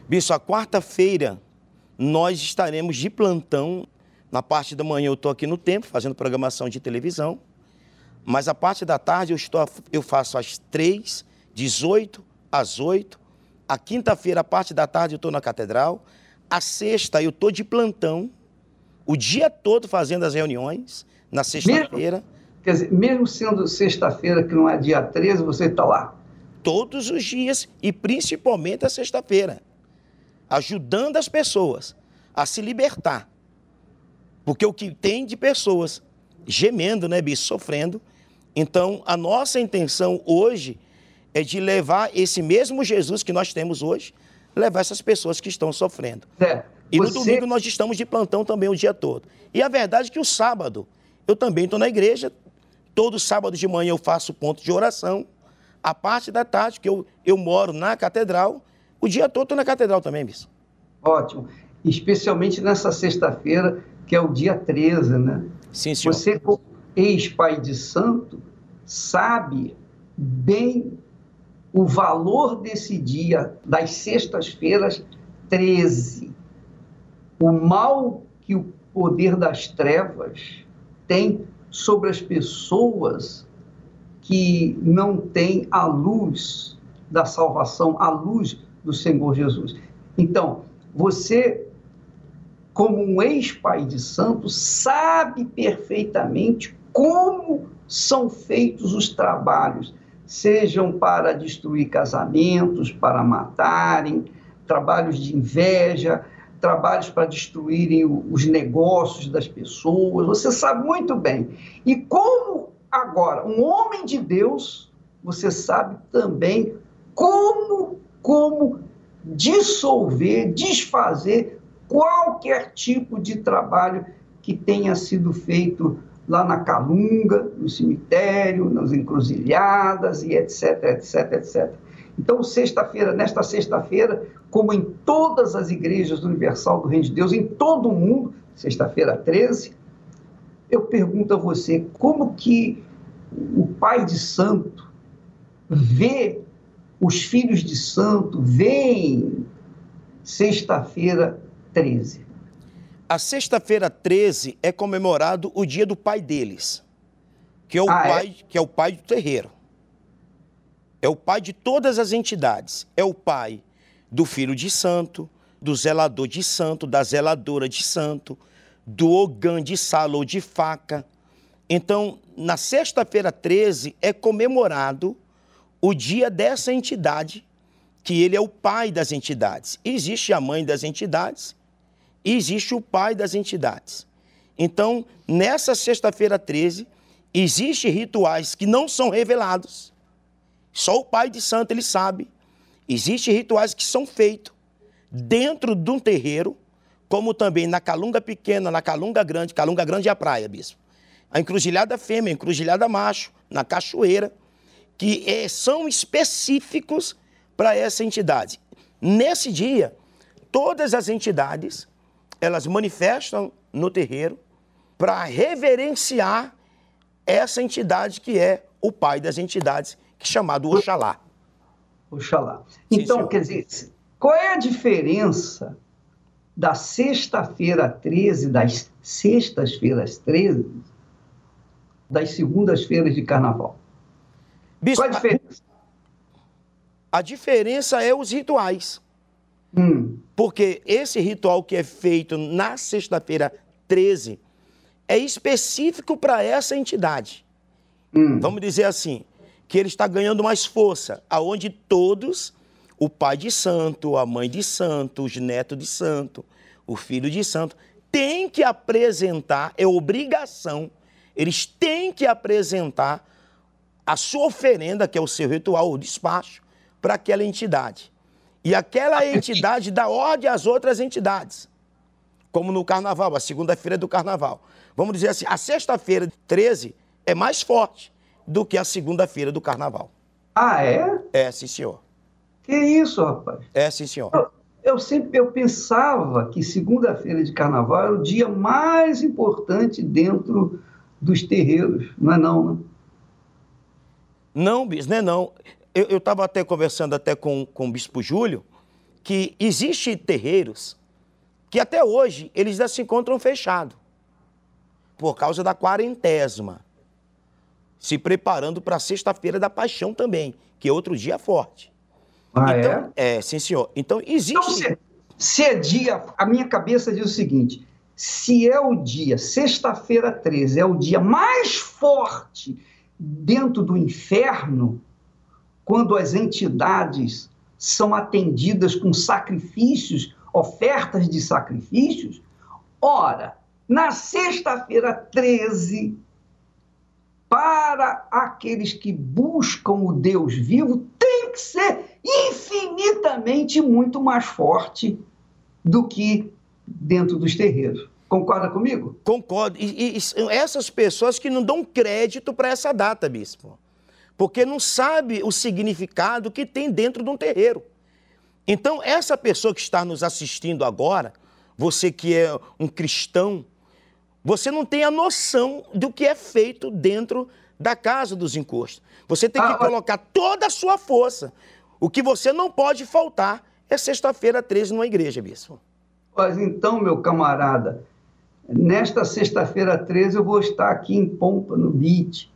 Bispo, a quarta-feira nós estaremos de plantão. Na parte da manhã eu estou aqui no tempo, fazendo programação de televisão. Mas a parte da tarde eu, estou, eu faço às três, 18 às 8. A quinta-feira, parte da tarde, eu estou na catedral. A sexta, eu estou de plantão, o dia todo fazendo as reuniões, na sexta-feira. Quer dizer, mesmo sendo sexta-feira, que não é dia 13, você está lá? Todos os dias e principalmente a sexta-feira ajudando as pessoas a se libertar. Porque o que tem de pessoas gemendo, né, bicho, sofrendo. Então, a nossa intenção hoje é de levar esse mesmo Jesus que nós temos hoje, levar essas pessoas que estão sofrendo. É, e no domingo nós estamos de plantão também o dia todo. E a verdade é que o sábado, eu também estou na igreja, todo sábado de manhã eu faço ponto de oração, a parte da tarde, que eu, eu moro na catedral, o dia todo estou na catedral também, Miss. Ótimo. Especialmente nessa sexta-feira, que é o dia 13, né? Sim, senhor. Você, como ex-pai de santo, sabe bem o valor desse dia, das sextas-feiras 13. O mal que o poder das trevas tem sobre as pessoas que não têm a luz da salvação, a luz do Senhor Jesus. Então, você, como um ex-pai de santo, sabe perfeitamente como são feitos os trabalhos, sejam para destruir casamentos, para matarem, trabalhos de inveja, trabalhos para destruírem os negócios das pessoas, você sabe muito bem. E como agora, um homem de Deus, você sabe também como como dissolver, desfazer qualquer tipo de trabalho que tenha sido feito lá na Calunga, no cemitério, nas encruzilhadas e etc, etc, etc. Então, sexta-feira, nesta sexta-feira, como em todas as igrejas universal do Reino de Deus, em todo o mundo, sexta-feira 13, eu pergunto a você, como que o Pai de Santo vê os filhos de santo vêm sexta-feira 13. A sexta-feira 13 é comemorado o dia do pai deles, que é o ah, é? pai, é? que é o pai do terreiro. É o pai de todas as entidades. É o pai do filho de santo, do zelador de santo, da zeladora de santo, do ogã de sala ou de faca. Então, na sexta-feira 13 é comemorado o dia dessa entidade, que ele é o pai das entidades. Existe a mãe das entidades e existe o pai das entidades. Então, nessa sexta-feira 13, existem rituais que não são revelados. Só o pai de santo ele sabe. Existem rituais que são feitos dentro de um terreiro, como também na Calunga Pequena, na Calunga Grande, Calunga Grande é a praia, bispo. A encruzilhada fêmea, a encruzilhada macho, na cachoeira que é, são específicos para essa entidade. Nesse dia, todas as entidades, elas manifestam no terreiro para reverenciar essa entidade que é o pai das entidades, que é chamado Oxalá. Oxalá. Então, Sim, quer dizer, qual é a diferença da sexta-feira 13, das sextas-feiras 13, das segundas-feiras de carnaval? Bispo, Qual a diferença? A diferença é os rituais. Hum. Porque esse ritual que é feito na sexta-feira 13 é específico para essa entidade. Hum. Vamos dizer assim, que ele está ganhando mais força, aonde todos, o pai de santo, a mãe de santo, os netos de santo, o filho de santo, tem que apresentar, é obrigação, eles têm que apresentar a sua oferenda, que é o seu ritual, o despacho, para aquela entidade. E aquela entidade dá ordem às outras entidades. Como no carnaval, a segunda-feira do carnaval. Vamos dizer assim, a sexta-feira, 13, é mais forte do que a segunda-feira do carnaval. Ah, é? É, sim, senhor. Que isso, rapaz? É, sim, senhor. Eu, eu sempre eu pensava que segunda-feira de carnaval era o dia mais importante dentro dos terreiros, não é não, né? Não, bis, não é não. Eu estava até conversando até com, com o Bispo Júlio, que existe terreiros que até hoje eles já se encontram fechados por causa da quarentésima, se preparando para a sexta-feira da paixão também, que é outro dia forte. Ah, então, é? É, sim, senhor. Então, existe... Então, se, se é dia, a minha cabeça diz o seguinte, se é o dia, sexta-feira 13, é o dia mais forte dentro do inferno, quando as entidades são atendidas com sacrifícios, ofertas de sacrifícios, ora, na sexta-feira 13, para aqueles que buscam o Deus vivo, tem que ser infinitamente muito mais forte do que dentro dos terreiros. Concorda comigo? Concordo. E, e essas pessoas que não dão crédito para essa data, bispo. Porque não sabe o significado que tem dentro de um terreiro. Então, essa pessoa que está nos assistindo agora, você que é um cristão, você não tem a noção do que é feito dentro da casa dos encostos. Você tem que ah, colocar toda a sua força. O que você não pode faltar é sexta-feira 13 numa igreja, bispo. Mas então, meu camarada, Nesta sexta-feira 13, eu vou estar aqui em Pompa, no BIT,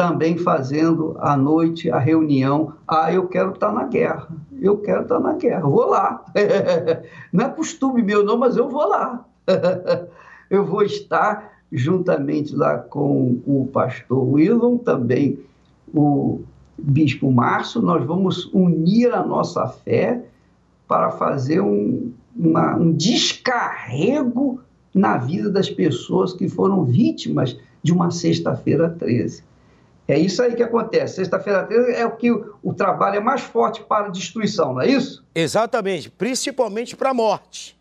também fazendo à noite a reunião. Ah, eu quero estar na guerra, eu quero estar na guerra, vou lá. Não é costume meu, não, mas eu vou lá. Eu vou estar juntamente lá com o pastor Willon, também o bispo Márcio, nós vamos unir a nossa fé para fazer um, uma, um descarrego na vida das pessoas que foram vítimas de uma sexta-feira 13. É isso aí que acontece. Sexta-feira 13 é o que o, o, trabalho é mais forte para a destruição, não é isso? Exatamente, principalmente para a morte.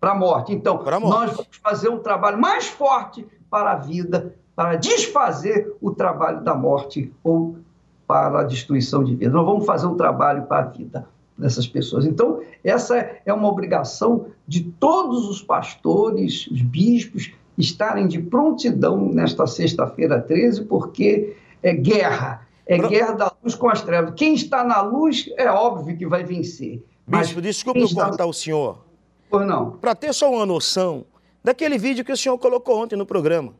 Para a morte. Então, morte. nós vamos fazer um trabalho mais forte para a vida, para desfazer o trabalho da morte ou para a destruição de vida. Nós vamos fazer um trabalho para a vida dessas pessoas. Então, essa é uma obrigação de todos os pastores, os bispos, estarem de prontidão nesta sexta-feira 13, porque é guerra. É Pro... guerra da luz com as trevas. Quem está na luz é óbvio que vai vencer. Bispo, desculpe eu está... cortar o senhor. Pois não. Para ter só uma noção daquele vídeo que o senhor colocou ontem no programa.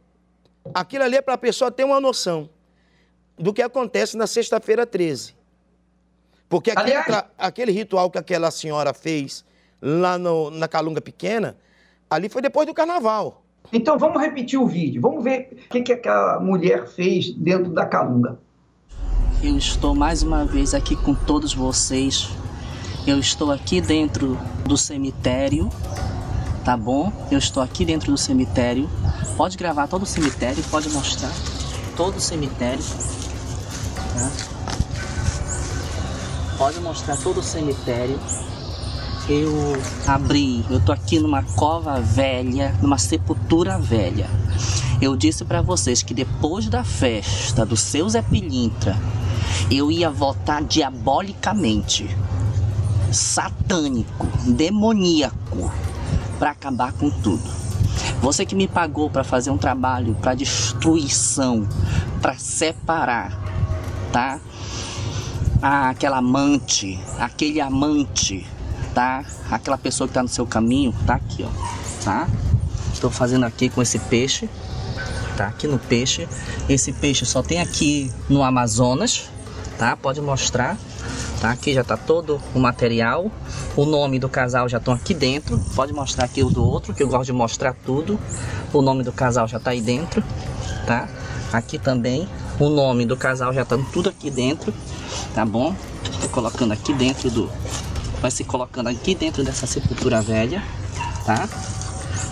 Aquilo ali é para a pessoa ter uma noção do que acontece na sexta-feira 13. Porque aquele, Aliás... aquele, ritual que aquela senhora fez lá no, na Calunga Pequena, ali foi depois do carnaval. Então vamos repetir o vídeo, vamos ver o que, que aquela mulher fez dentro da Calunga. Eu estou mais uma vez aqui com todos vocês. Eu estou aqui dentro do cemitério, tá bom? Eu estou aqui dentro do cemitério. Pode gravar todo o cemitério, pode mostrar todo o cemitério. Tá? pode mostrar todo o cemitério. Eu abri, eu tô aqui numa cova velha, numa sepultura velha. Eu disse para vocês que depois da festa do seu Zé Pilintra, eu ia votar diabolicamente, satânico, demoníaco, para acabar com tudo. Você que me pagou para fazer um trabalho para destruição, para separar, tá? aquela amante, aquele amante, tá? Aquela pessoa que tá no seu caminho, tá aqui, ó, tá? Estou fazendo aqui com esse peixe, tá? Aqui no peixe. Esse peixe só tem aqui no Amazonas, tá? Pode mostrar, tá? Aqui já tá todo o material. O nome do casal já estão aqui dentro. Pode mostrar aqui o do outro, que eu gosto de mostrar tudo, O nome do casal já tá aí dentro, tá? Aqui também o nome do casal já tá tudo aqui dentro, tá bom? Tô colocando aqui dentro do vai se colocando aqui dentro dessa sepultura velha, tá?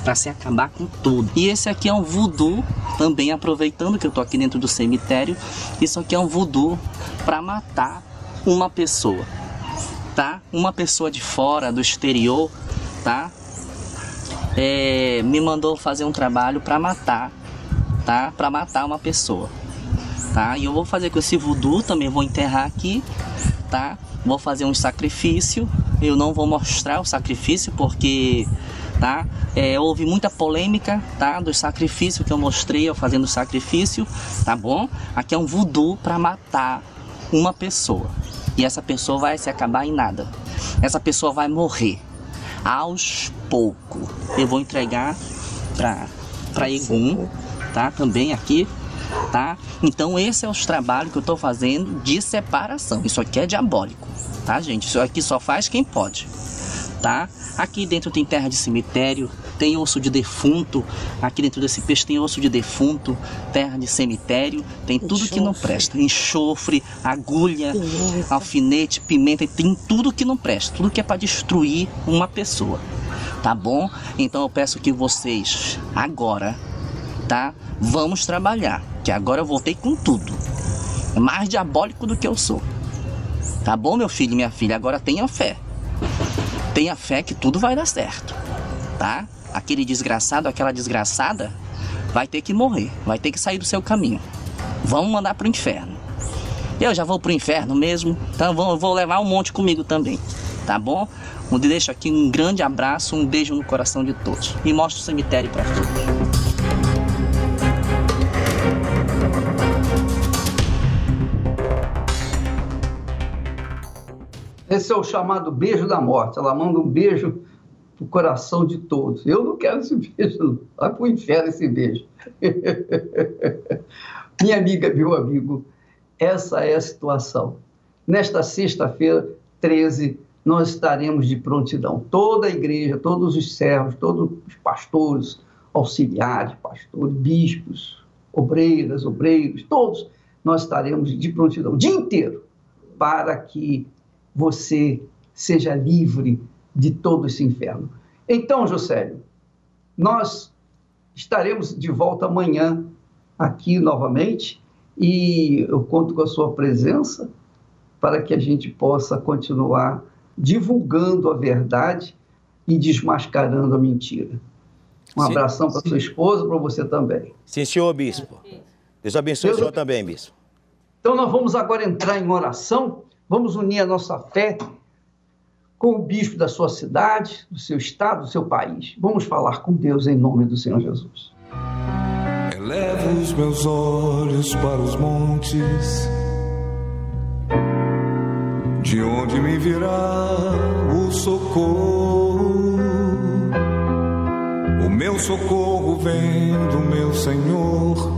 Para se acabar com tudo. E esse aqui é um voodoo, também aproveitando que eu tô aqui dentro do cemitério, isso aqui é um voodoo para matar uma pessoa, tá? Uma pessoa de fora, do exterior, tá? É, me mandou fazer um trabalho para matar, tá? Para matar uma pessoa, tá? E eu vou fazer com esse voodoo, também vou enterrar aqui, tá? Vou fazer um sacrifício. Eu não vou mostrar o sacrifício porque tá? É, houve muita polêmica, tá? Do sacrifício que eu mostrei eu fazendo o sacrifício, tá bom? Aqui é um voodoo para matar uma pessoa. E essa pessoa vai se acabar em nada. Essa pessoa vai morrer aos poucos. Eu vou entregar para para Egum, tá? Também aqui, tá? Então esse é os trabalhos que eu estou fazendo de separação. Isso aqui é diabólico, tá, gente? Isso aqui só faz quem pode, tá? Aqui dentro tem terra de cemitério, tem osso de defunto. Aqui dentro desse peixe tem osso de defunto, terra de cemitério, tem tudo enxofre. que não presta. Enxofre, agulha, alfinete, pimenta, tem tudo que não presta, tudo que é para destruir uma pessoa. Tá bom? Então eu peço que vocês agora, tá? Vamos trabalhar, que agora eu voltei com tudo. Mais diabólico do que eu sou. Tá bom, meu filho e minha filha? Agora tenha fé. Tenha fé que tudo vai dar certo, tá? Aquele desgraçado, aquela desgraçada, vai ter que morrer, vai ter que sair do seu caminho. Vamos mandar pro inferno. Eu já vou pro inferno mesmo, então vou, vou levar um monte comigo também, tá bom? Eu deixo aqui um grande abraço, um beijo no coração de todos e mostro o cemitério para todos. Esse é o chamado beijo da morte. Ela manda um beijo pro coração de todos. Eu não quero esse beijo, vai pro inferno esse beijo. Minha amiga, meu amigo, essa é a situação. Nesta sexta-feira, 13, nós estaremos de prontidão. Toda a igreja, todos os servos, todos os pastores, auxiliares, pastores, bispos, obreiras, obreiros, todos, nós estaremos de prontidão o dia inteiro para que você seja livre de todo esse inferno. Então, Josélio, nós estaremos de volta amanhã aqui novamente e eu conto com a sua presença para que a gente possa continuar divulgando a verdade e desmascarando a mentira. Um sim, abração para sua esposa, para você também. Sim, senhor bispo. Deus abençoe Deus... o senhor também, bispo. Então nós vamos agora entrar em oração Vamos unir a nossa fé com o bispo da sua cidade, do seu estado, do seu país. Vamos falar com Deus em nome do Senhor Jesus. Elevo os meus olhos para os montes, de onde me virá o socorro. O meu socorro vem do meu Senhor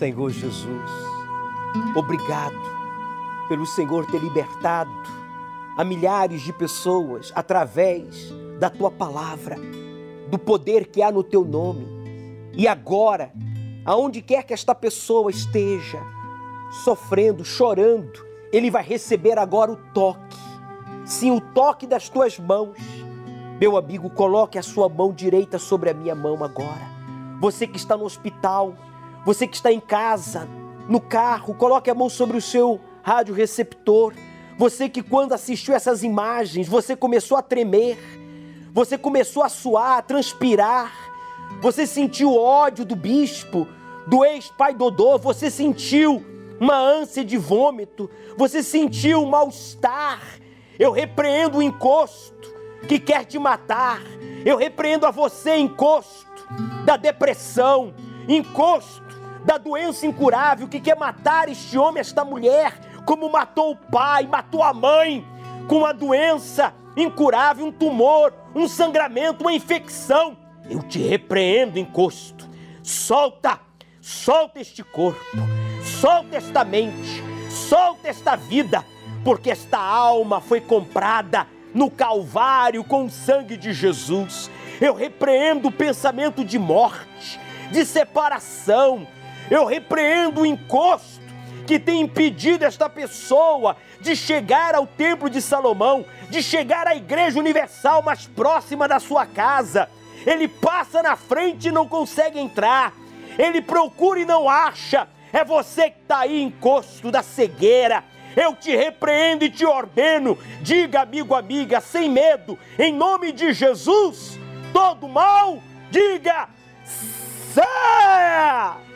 Senhor Jesus, obrigado pelo Senhor ter libertado a milhares de pessoas através da tua palavra, do poder que há no teu nome. E agora, aonde quer que esta pessoa esteja, sofrendo, chorando, ele vai receber agora o toque. Sim, o toque das tuas mãos. Meu amigo, coloque a sua mão direita sobre a minha mão agora. Você que está no hospital, você que está em casa, no carro, coloque a mão sobre o seu rádio receptor. Você que quando assistiu essas imagens, você começou a tremer, você começou a suar, a transpirar, você sentiu ódio do bispo, do ex-pai Dodô, você sentiu uma ânsia de vômito, você sentiu um mal-estar. Eu repreendo o encosto, que quer te matar. Eu repreendo a você encosto da depressão, encosto da doença incurável que quer matar este homem, esta mulher, como matou o pai, matou a mãe, com uma doença incurável, um tumor, um sangramento, uma infecção. Eu te repreendo, encosto. Solta, solta este corpo, solta esta mente, solta esta vida, porque esta alma foi comprada no Calvário com o sangue de Jesus. Eu repreendo o pensamento de morte, de separação. Eu repreendo o encosto que tem impedido esta pessoa de chegar ao Templo de Salomão, de chegar à Igreja Universal mais próxima da sua casa. Ele passa na frente e não consegue entrar. Ele procura e não acha. É você que está aí, encosto da cegueira. Eu te repreendo e te ordeno. Diga, amigo, amiga, sem medo, em nome de Jesus, todo mal, diga, saia!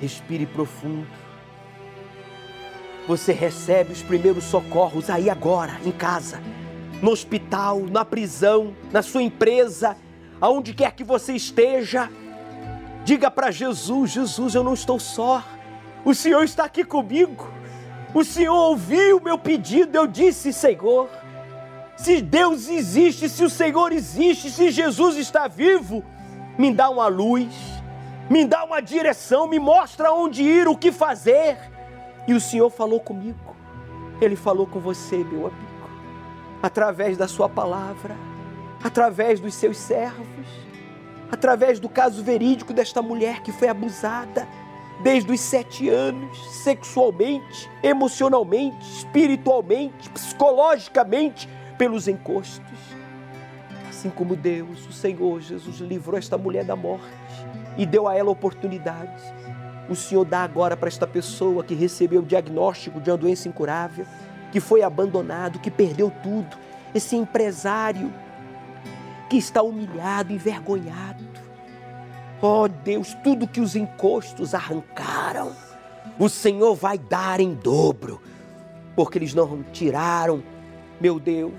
Respire profundo. Você recebe os primeiros socorros aí agora, em casa, no hospital, na prisão, na sua empresa, aonde quer que você esteja. Diga para Jesus: Jesus, eu não estou só. O Senhor está aqui comigo. O Senhor ouviu o meu pedido. Eu disse, Senhor, se Deus existe, se o Senhor existe, se Jesus está vivo, me dá uma luz, me dá uma direção, me mostra onde ir, o que fazer. E o Senhor falou comigo. Ele falou com você, meu amigo, através da sua palavra, através dos seus servos, através do caso verídico desta mulher que foi abusada desde os sete anos, sexualmente, emocionalmente, espiritualmente, psicologicamente, pelos encostos. Assim como Deus, o Senhor Jesus, livrou esta mulher da morte e deu a ela oportunidade. O Senhor dá agora para esta pessoa que recebeu o diagnóstico de uma doença incurável, que foi abandonado, que perdeu tudo, esse empresário que está humilhado, envergonhado. Oh Deus, tudo que os encostos arrancaram, o Senhor vai dar em dobro, porque eles não tiraram, meu Deus,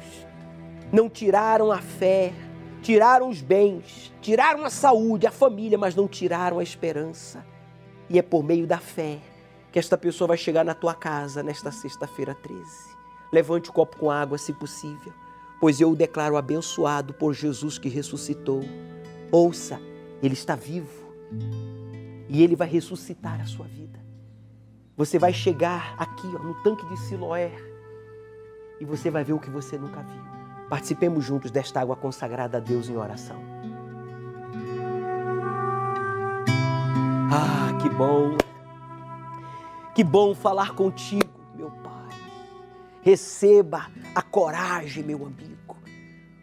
não tiraram a fé, tiraram os bens, tiraram a saúde, a família, mas não tiraram a esperança. E é por meio da fé que esta pessoa vai chegar na tua casa nesta sexta-feira 13. Levante o copo com água, se possível pois eu o declaro abençoado por Jesus que ressuscitou. Ouça, ele está vivo e ele vai ressuscitar a sua vida. Você vai chegar aqui ó, no tanque de Siloé e você vai ver o que você nunca viu. Participemos juntos desta água consagrada a Deus em oração. Ah, que bom! Que bom falar contigo, meu Pai. Receba a coragem, meu amigo,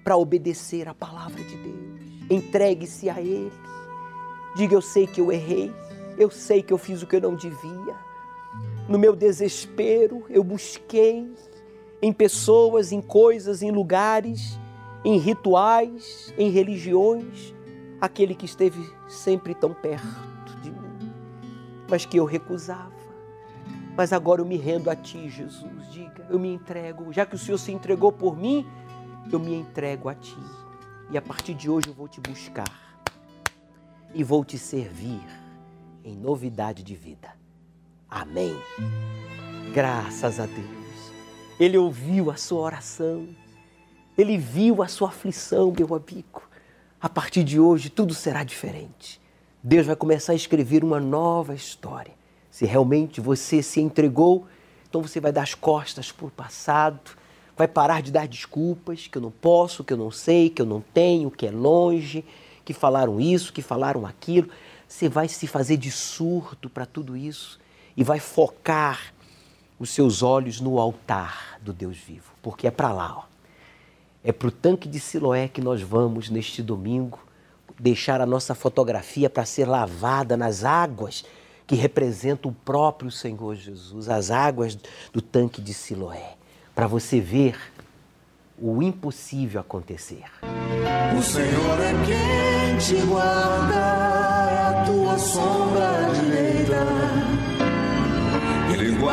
para obedecer a palavra de Deus. Entregue-se a Ele. Diga: Eu sei que eu errei, eu sei que eu fiz o que eu não devia. No meu desespero, eu busquei em pessoas, em coisas, em lugares, em rituais, em religiões, aquele que esteve sempre tão perto de mim, mas que eu recusava. Mas agora eu me rendo a Ti, Jesus. Diga, eu me entrego. Já que o Senhor se entregou por mim, eu me entrego a Ti. E a partir de hoje eu vou te buscar e vou te servir em novidade de vida. Amém. Graças a Deus. Ele ouviu a sua oração. Ele viu a sua aflição, meu amigo. A partir de hoje tudo será diferente. Deus vai começar a escrever uma nova história se realmente você se entregou, então você vai dar as costas para o passado, vai parar de dar desculpas, que eu não posso, que eu não sei, que eu não tenho, que é longe, que falaram isso, que falaram aquilo. Você vai se fazer de surdo para tudo isso e vai focar os seus olhos no altar do Deus vivo, porque é para lá, ó. É para o tanque de Siloé que nós vamos neste domingo deixar a nossa fotografia para ser lavada nas águas que representa o próprio Senhor Jesus, as águas do tanque de Siloé, para você ver o impossível acontecer. O Senhor é quem te guarda, é a tua sombra direita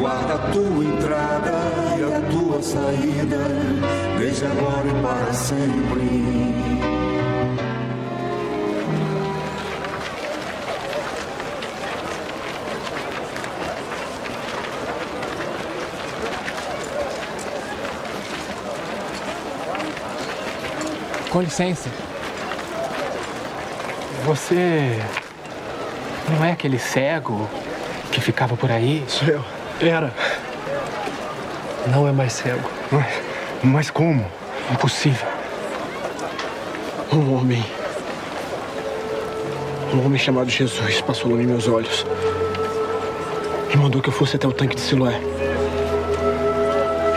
Guarda a tua entrada e a tua saída, desde agora e para sempre. Com licença. Você não é aquele cego que ficava por aí? Sou eu. Era. Não é mais cego. Mas, mas como? Impossível. Um homem. Um homem chamado Jesus passou em meus olhos. E mandou que eu fosse até o tanque de Siloé.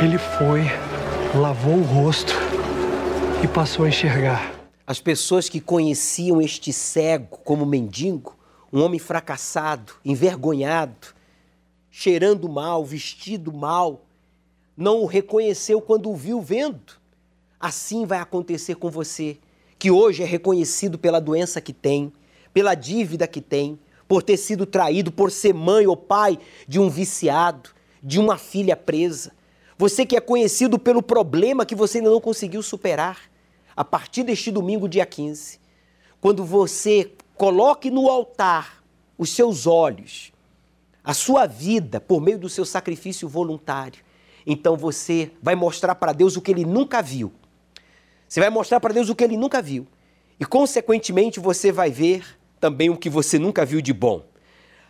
Ele foi, lavou o rosto e passou a enxergar. As pessoas que conheciam este cego como mendigo, um homem fracassado, envergonhado, cheirando mal, vestido mal, não o reconheceu quando o viu vendo. Assim vai acontecer com você, que hoje é reconhecido pela doença que tem, pela dívida que tem, por ter sido traído, por ser mãe ou pai de um viciado, de uma filha presa. Você que é conhecido pelo problema que você ainda não conseguiu superar. A partir deste domingo, dia 15, quando você coloque no altar os seus olhos, a sua vida por meio do seu sacrifício voluntário, então você vai mostrar para Deus o que ele nunca viu. Você vai mostrar para Deus o que ele nunca viu. E, consequentemente, você vai ver também o que você nunca viu de bom: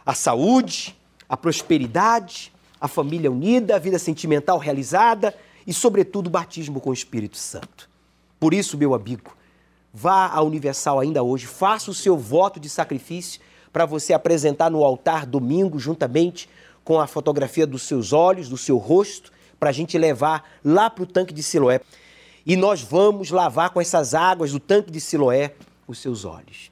a saúde, a prosperidade, a família unida, a vida sentimental realizada e, sobretudo, o batismo com o Espírito Santo. Por isso, meu amigo, vá à Universal ainda hoje, faça o seu voto de sacrifício para você apresentar no altar domingo, juntamente com a fotografia dos seus olhos, do seu rosto, para a gente levar lá para o tanque de Siloé. E nós vamos lavar com essas águas do tanque de Siloé os seus olhos.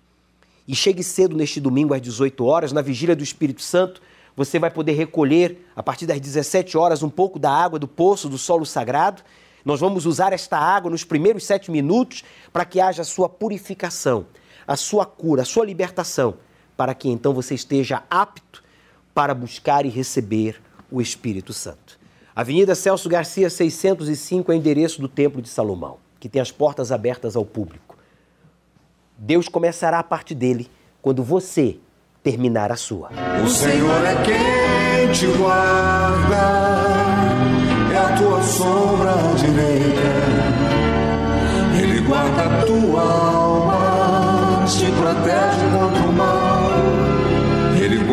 E chegue cedo neste domingo às 18 horas, na vigília do Espírito Santo, você vai poder recolher, a partir das 17 horas, um pouco da água do poço do solo sagrado nós vamos usar esta água nos primeiros sete minutos para que haja a sua purificação, a sua cura, a sua libertação, para que então você esteja apto para buscar e receber o Espírito Santo. Avenida Celso Garcia, 605 é o endereço do Templo de Salomão, que tem as portas abertas ao público. Deus começará a parte dele quando você terminar a sua. O Senhor é quem te guarda a tua sombra direita. Ele guarda a tua alma,